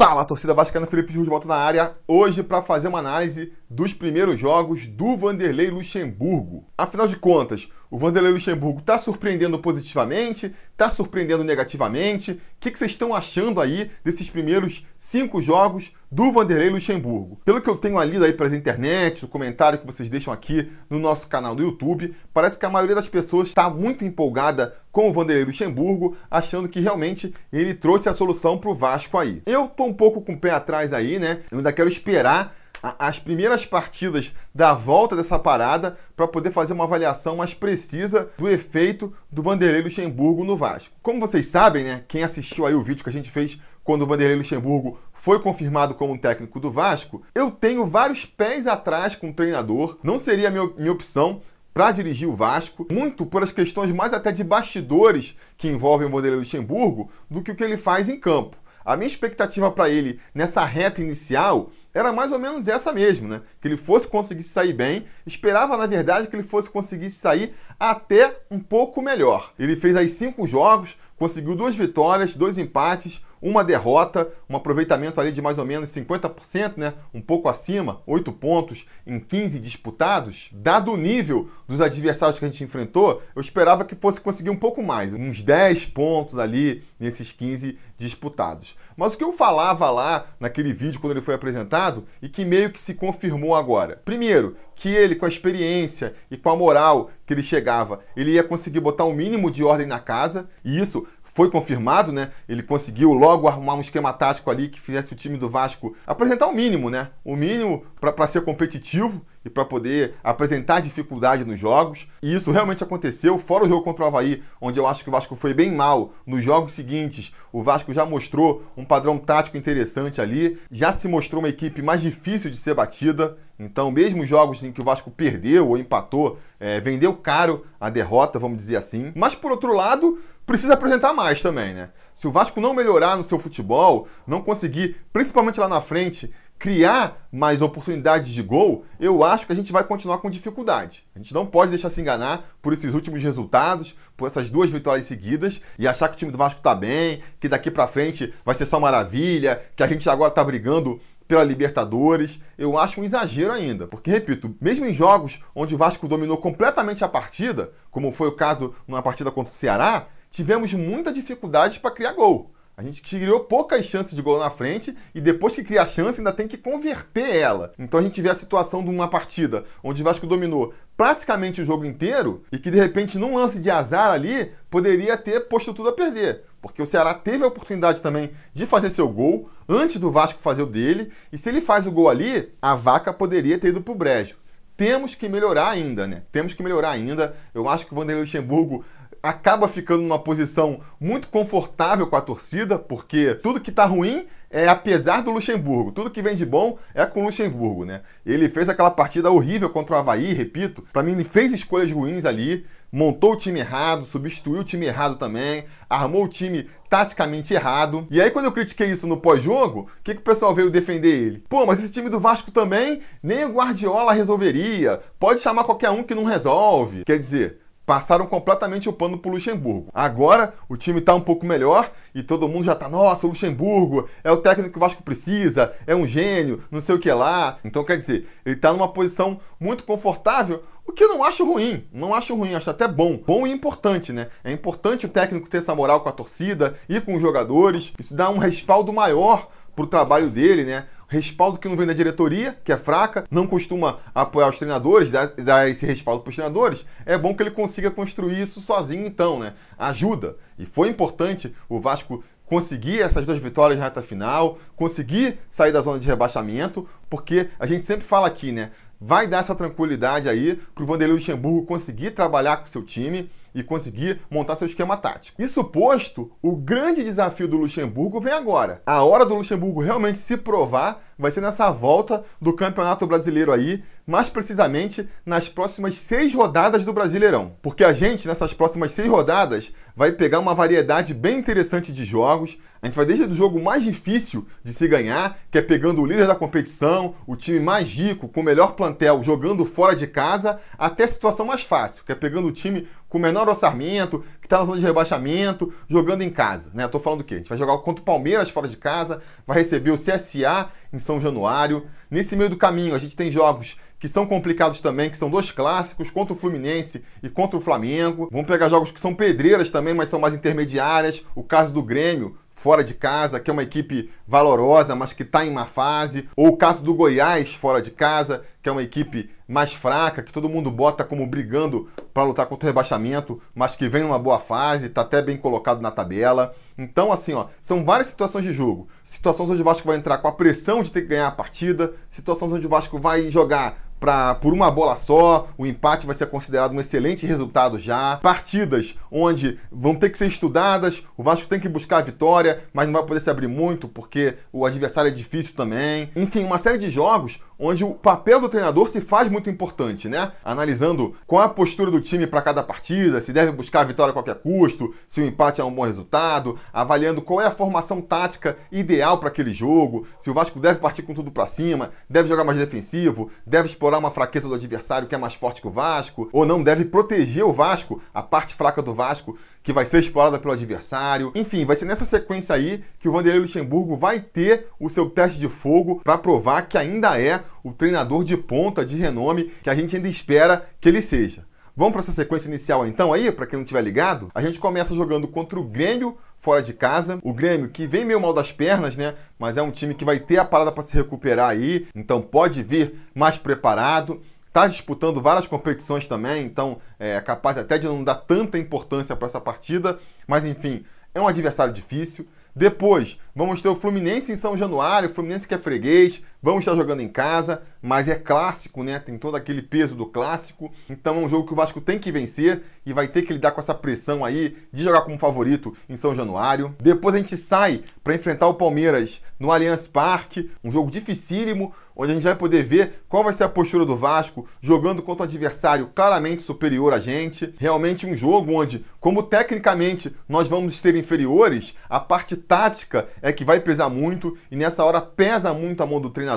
Fala, torcida vascaína, Felipe Júlio de volta na área, hoje para fazer uma análise dos primeiros jogos do Vanderlei Luxemburgo. Afinal de contas, o Vanderlei Luxemburgo está surpreendendo positivamente, está surpreendendo negativamente? O que, que vocês estão achando aí desses primeiros cinco jogos do Vanderlei Luxemburgo? Pelo que eu tenho lido aí pelas internet, o comentário que vocês deixam aqui no nosso canal do YouTube, parece que a maioria das pessoas está muito empolgada com o Vanderlei Luxemburgo, achando que realmente ele trouxe a solução para o Vasco aí. Eu tô um pouco com o pé atrás aí, né? Eu ainda quero esperar as primeiras partidas da volta dessa parada para poder fazer uma avaliação mais precisa do efeito do Vanderlei Luxemburgo no Vasco. Como vocês sabem, né, quem assistiu aí o vídeo que a gente fez quando o Vanderlei Luxemburgo foi confirmado como técnico do Vasco, eu tenho vários pés atrás com o treinador, não seria minha, minha opção para dirigir o Vasco, muito por as questões mais até de bastidores que envolvem o Vanderlei Luxemburgo do que o que ele faz em campo. A minha expectativa para ele nessa reta inicial era mais ou menos essa mesmo, né? Que ele fosse conseguir sair bem. Esperava, na verdade, que ele fosse conseguir sair até um pouco melhor. Ele fez aí cinco jogos, conseguiu duas vitórias, dois empates, uma derrota, um aproveitamento ali de mais ou menos 50%, né? Um pouco acima, 8 pontos em 15 disputados. Dado o nível dos adversários que a gente enfrentou, eu esperava que fosse conseguir um pouco mais, uns 10 pontos ali nesses 15 disputados. Mas o que eu falava lá naquele vídeo quando ele foi apresentado e que meio que se confirmou agora. Primeiro, que ele com a experiência e com a moral que ele chegava, ele ia conseguir botar o um mínimo de ordem na casa, e isso foi confirmado, né? Ele conseguiu logo arrumar um esquema tático ali que fizesse o time do Vasco apresentar o mínimo, né? O mínimo para ser competitivo e para poder apresentar dificuldade nos jogos. E isso realmente aconteceu, fora o jogo contra o Havaí, onde eu acho que o Vasco foi bem mal. Nos jogos seguintes, o Vasco já mostrou um padrão tático interessante ali, já se mostrou uma equipe mais difícil de ser batida. Então, mesmo jogos em que o Vasco perdeu ou empatou, é, vendeu caro a derrota, vamos dizer assim. Mas, por outro lado, precisa apresentar mais também, né? Se o Vasco não melhorar no seu futebol, não conseguir, principalmente lá na frente, criar mais oportunidades de gol, eu acho que a gente vai continuar com dificuldade. A gente não pode deixar se enganar por esses últimos resultados, por essas duas vitórias seguidas e achar que o time do Vasco tá bem, que daqui para frente vai ser só maravilha, que a gente agora tá brigando pela Libertadores, eu acho um exagero ainda. Porque, repito, mesmo em jogos onde o Vasco dominou completamente a partida, como foi o caso numa partida contra o Ceará, tivemos muita dificuldade para criar gol. A gente criou poucas chances de gol na frente e depois que cria a chance ainda tem que converter ela. Então a gente vê a situação de uma partida onde o Vasco dominou praticamente o jogo inteiro e que de repente num lance de azar ali poderia ter posto tudo a perder. Porque o Ceará teve a oportunidade também de fazer seu gol antes do Vasco fazer o dele e se ele faz o gol ali, a vaca poderia ter ido pro brejo. Temos que melhorar ainda, né? Temos que melhorar ainda. Eu acho que o Vanderlei Luxemburgo acaba ficando numa posição muito confortável com a torcida, porque tudo que tá ruim é apesar do Luxemburgo. Tudo que vem de bom é com o Luxemburgo, né? Ele fez aquela partida horrível contra o Havaí, repito. Para mim, ele fez escolhas ruins ali, montou o time errado, substituiu o time errado também, armou o time taticamente errado. E aí, quando eu critiquei isso no pós-jogo, o que, que o pessoal veio defender ele? Pô, mas esse time do Vasco também, nem o Guardiola resolveria. Pode chamar qualquer um que não resolve. Quer dizer, passaram completamente o pano pro Luxemburgo. Agora o time tá um pouco melhor e todo mundo já tá, nossa, o Luxemburgo é o técnico que o Vasco precisa, é um gênio, não sei o que lá. Então quer dizer, ele tá numa posição muito confortável, o que eu não acho ruim, não acho ruim, acho até bom. Bom e importante, né? É importante o técnico ter essa moral com a torcida e com os jogadores. Isso dá um respaldo maior pro trabalho dele, né? respaldo que não vem da diretoria, que é fraca, não costuma apoiar os treinadores, dar, dar esse respaldo para os treinadores, é bom que ele consiga construir isso sozinho, então, né? Ajuda. E foi importante o Vasco conseguir essas duas vitórias na reta final, conseguir sair da zona de rebaixamento, porque a gente sempre fala aqui, né? Vai dar essa tranquilidade aí para o Vanderlei Luxemburgo conseguir trabalhar com seu time e conseguir montar seu esquema tático. Isso posto, o grande desafio do Luxemburgo vem agora. A hora do Luxemburgo realmente se provar vai ser nessa volta do Campeonato Brasileiro aí, mais precisamente nas próximas seis rodadas do Brasileirão. Porque a gente, nessas próximas seis rodadas, vai pegar uma variedade bem interessante de jogos. A gente vai desde o jogo mais difícil de se ganhar, que é pegando o líder da competição, o time mais rico, com o melhor plantel, jogando fora de casa, até a situação mais fácil, que é pegando o time com menor orçamento, que está na zona de rebaixamento, jogando em casa. Né? Estou falando o quê? A gente vai jogar contra o Palmeiras fora de casa, vai receber o CSA em São Januário. Nesse meio do caminho, a gente tem jogos que são complicados também, que são dois clássicos, contra o Fluminense e contra o Flamengo. Vamos pegar jogos que são pedreiras também, mas são mais intermediárias. O caso do Grêmio, fora de casa, que é uma equipe valorosa, mas que está em má fase. Ou o caso do Goiás, fora de casa, que é uma equipe mais fraca, que todo mundo bota como brigando para lutar contra o rebaixamento, mas que vem numa boa fase, está até bem colocado na tabela. Então, assim, ó, são várias situações de jogo. Situações onde o Vasco vai entrar com a pressão de ter que ganhar a partida, situações onde o Vasco vai jogar pra, por uma bola só, o empate vai ser considerado um excelente resultado já. Partidas onde vão ter que ser estudadas, o Vasco tem que buscar a vitória, mas não vai poder se abrir muito porque o adversário é difícil também. Enfim, uma série de jogos onde o papel do treinador se faz muito importante, né? Analisando qual a postura do time para cada partida, se deve buscar a vitória a qualquer custo, se o empate é um bom resultado, avaliando qual é a formação tática ideal para aquele jogo, se o Vasco deve partir com tudo para cima, deve jogar mais defensivo, deve explorar uma fraqueza do adversário que é mais forte que o Vasco, ou não deve proteger o Vasco, a parte fraca do Vasco, que vai ser explorada pelo adversário. Enfim, vai ser nessa sequência aí que o Vanderlei Luxemburgo vai ter o seu teste de fogo para provar que ainda é o treinador de ponta de renome que a gente ainda espera que ele seja. Vamos para essa sequência inicial então aí, para quem não estiver ligado? A gente começa jogando contra o Grêmio fora de casa. O Grêmio que vem meio mal das pernas, né? Mas é um time que vai ter a parada para se recuperar aí, então pode vir mais preparado. Está disputando várias competições também, então é capaz até de não dar tanta importância para essa partida, mas enfim, é um adversário difícil. Depois, vamos ter o Fluminense em São Januário, o Fluminense que é freguês, vamos estar jogando em casa, mas é clássico, né? Tem todo aquele peso do clássico. Então é um jogo que o Vasco tem que vencer e vai ter que lidar com essa pressão aí de jogar como favorito em São Januário. Depois a gente sai para enfrentar o Palmeiras no Allianz Parque, um jogo dificílimo, onde a gente vai poder ver qual vai ser a postura do Vasco jogando contra um adversário claramente superior a gente. Realmente um jogo onde, como tecnicamente nós vamos ser inferiores, a parte tática é que vai pesar muito e nessa hora pesa muito a mão do treinador.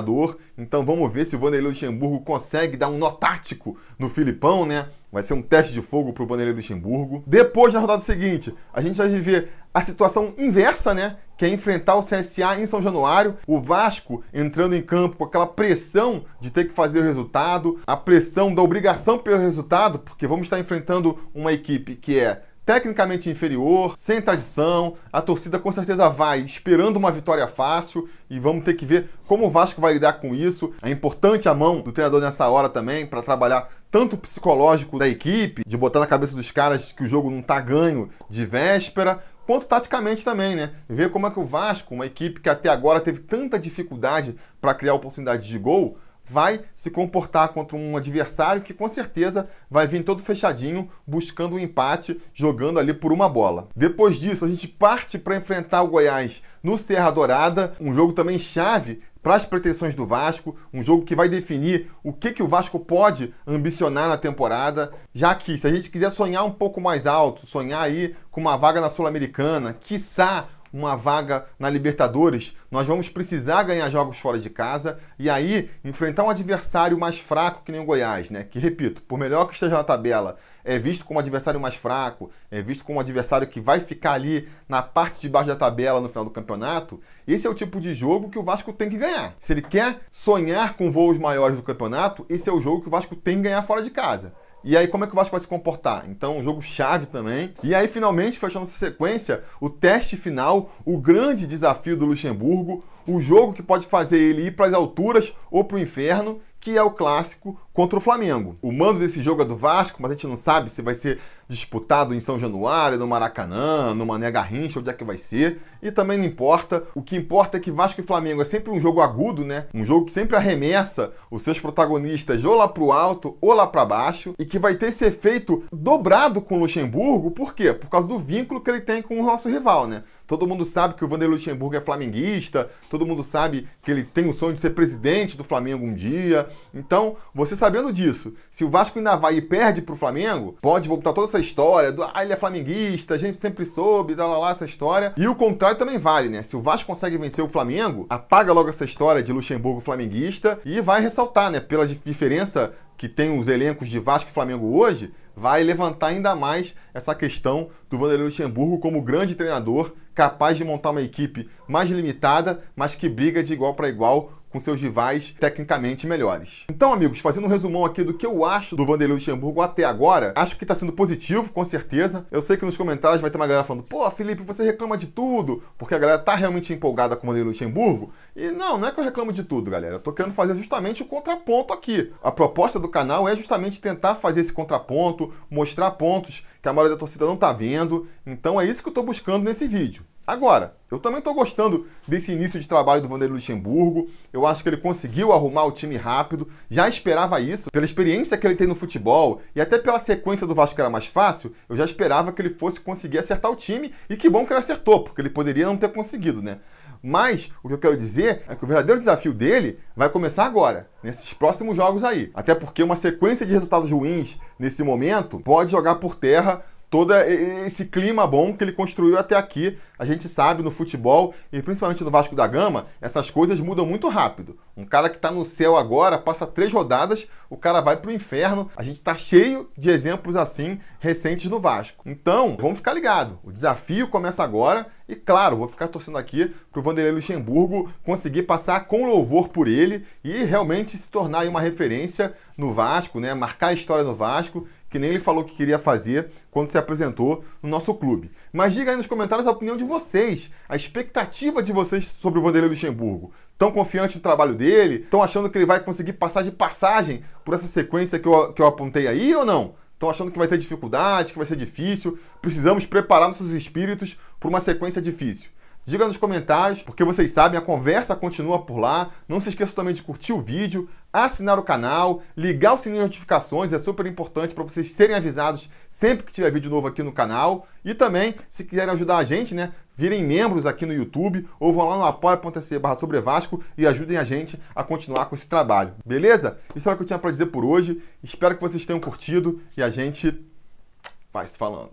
Então vamos ver se o Vanderlei Luxemburgo consegue dar um nó tático no Filipão, né? Vai ser um teste de fogo para o Vanderlei Luxemburgo. Depois, na rodada seguinte, a gente vai viver a situação inversa, né? Que é enfrentar o CSA em São Januário. O Vasco entrando em campo com aquela pressão de ter que fazer o resultado, a pressão da obrigação pelo resultado, porque vamos estar enfrentando uma equipe que é tecnicamente inferior, sem tradição. A torcida com certeza vai esperando uma vitória fácil e vamos ter que ver como o Vasco vai lidar com isso. É importante a mão do treinador nessa hora também para trabalhar tanto o psicológico da equipe, de botar na cabeça dos caras que o jogo não tá ganho de véspera, quanto taticamente também, né? Ver como é que o Vasco, uma equipe que até agora teve tanta dificuldade para criar oportunidades de gol, vai se comportar contra um adversário que com certeza vai vir todo fechadinho, buscando um empate, jogando ali por uma bola. Depois disso, a gente parte para enfrentar o Goiás no Serra Dourada, um jogo também chave para as pretensões do Vasco, um jogo que vai definir o que, que o Vasco pode ambicionar na temporada, já que se a gente quiser sonhar um pouco mais alto, sonhar aí com uma vaga na Sul-Americana, quiçá uma vaga na Libertadores, nós vamos precisar ganhar jogos fora de casa e aí enfrentar um adversário mais fraco que nem o Goiás, né? Que, repito, por melhor que esteja na tabela, é visto como um adversário mais fraco, é visto como um adversário que vai ficar ali na parte de baixo da tabela no final do campeonato. Esse é o tipo de jogo que o Vasco tem que ganhar. Se ele quer sonhar com voos maiores do campeonato, esse é o jogo que o Vasco tem que ganhar fora de casa. E aí, como é que o Vasco vai se comportar? Então, um jogo chave também. E aí, finalmente, fechando essa sequência, o teste final, o grande desafio do Luxemburgo, o jogo que pode fazer ele ir para as alturas ou para o inferno, que é o clássico contra o Flamengo. O mando desse jogo é do Vasco, mas a gente não sabe se vai ser disputado em São Januário, no Maracanã, no Mané Garrincha, onde é que vai ser. E também não importa. O que importa é que Vasco e Flamengo é sempre um jogo agudo, né? Um jogo que sempre arremessa os seus protagonistas ou lá pro alto ou lá para baixo e que vai ter esse efeito dobrado com o Luxemburgo. Por quê? Por causa do vínculo que ele tem com o nosso rival, né? Todo mundo sabe que o Vanderlei Luxemburgo é flamenguista, todo mundo sabe que ele tem o sonho de ser presidente do Flamengo um dia. Então, você sabendo disso, se o Vasco ainda vai e perde pro Flamengo, pode voltar toda essa história do ah, ele é flamenguista, a gente sempre soube, lá, lá, lá, essa história. E o contrário também vale, né? Se o Vasco consegue vencer o Flamengo, apaga logo essa história de Luxemburgo flamenguista e vai ressaltar, né, pela diferença que tem os elencos de Vasco e Flamengo hoje, vai levantar ainda mais essa questão do Vanderlei Luxemburgo como grande treinador, capaz de montar uma equipe mais limitada, mas que briga de igual para igual com seus rivais tecnicamente melhores. Então, amigos, fazendo um resumão aqui do que eu acho do Vanderlei Luxemburgo até agora, acho que está sendo positivo, com certeza. Eu sei que nos comentários vai ter uma galera falando, pô, Felipe, você reclama de tudo, porque a galera tá realmente empolgada com o Vanderlei Luxemburgo. E não, não é que eu reclamo de tudo, galera. Eu tô querendo fazer justamente o contraponto aqui. A proposta do canal é justamente tentar fazer esse contraponto, mostrar pontos que a maioria da torcida não tá vendo. Então é isso que eu tô buscando nesse vídeo. Agora, eu também estou gostando desse início de trabalho do Vanderlei Luxemburgo. Eu acho que ele conseguiu arrumar o time rápido. Já esperava isso. Pela experiência que ele tem no futebol e até pela sequência do Vasco que era mais fácil, eu já esperava que ele fosse conseguir acertar o time. E que bom que ele acertou, porque ele poderia não ter conseguido, né? Mas o que eu quero dizer é que o verdadeiro desafio dele vai começar agora, nesses próximos jogos aí. Até porque uma sequência de resultados ruins nesse momento pode jogar por terra todo esse clima bom que ele construiu até aqui. A gente sabe no futebol e principalmente no Vasco da Gama, essas coisas mudam muito rápido. Um cara que está no céu agora, passa três rodadas, o cara vai para o inferno. A gente está cheio de exemplos assim recentes no Vasco. Então, vamos ficar ligado. O desafio começa agora e, claro, vou ficar torcendo aqui para o Vanderlei Luxemburgo conseguir passar com louvor por ele e realmente se tornar uma referência no Vasco, né? Marcar a história no Vasco que nem ele falou que queria fazer quando se apresentou no nosso clube. Mas diga aí nos comentários a opinião de vocês, a expectativa de vocês sobre o Vanderlei Luxemburgo. Tão confiante no trabalho dele? Estão achando que ele vai conseguir passar de passagem por essa sequência que eu, que eu apontei aí ou não? Estão achando que vai ter dificuldade, que vai ser difícil? Precisamos preparar nossos espíritos para uma sequência difícil. Diga nos comentários, porque vocês sabem, a conversa continua por lá. Não se esqueça também de curtir o vídeo, assinar o canal, ligar o sininho de notificações, é super importante para vocês serem avisados sempre que tiver vídeo novo aqui no canal. E também, se quiserem ajudar a gente, né, virem membros aqui no YouTube ou vão lá no apoia.se barra sobre Vasco e ajudem a gente a continuar com esse trabalho, beleza? Isso era o que eu tinha para dizer por hoje. Espero que vocês tenham curtido e a gente vai se falando.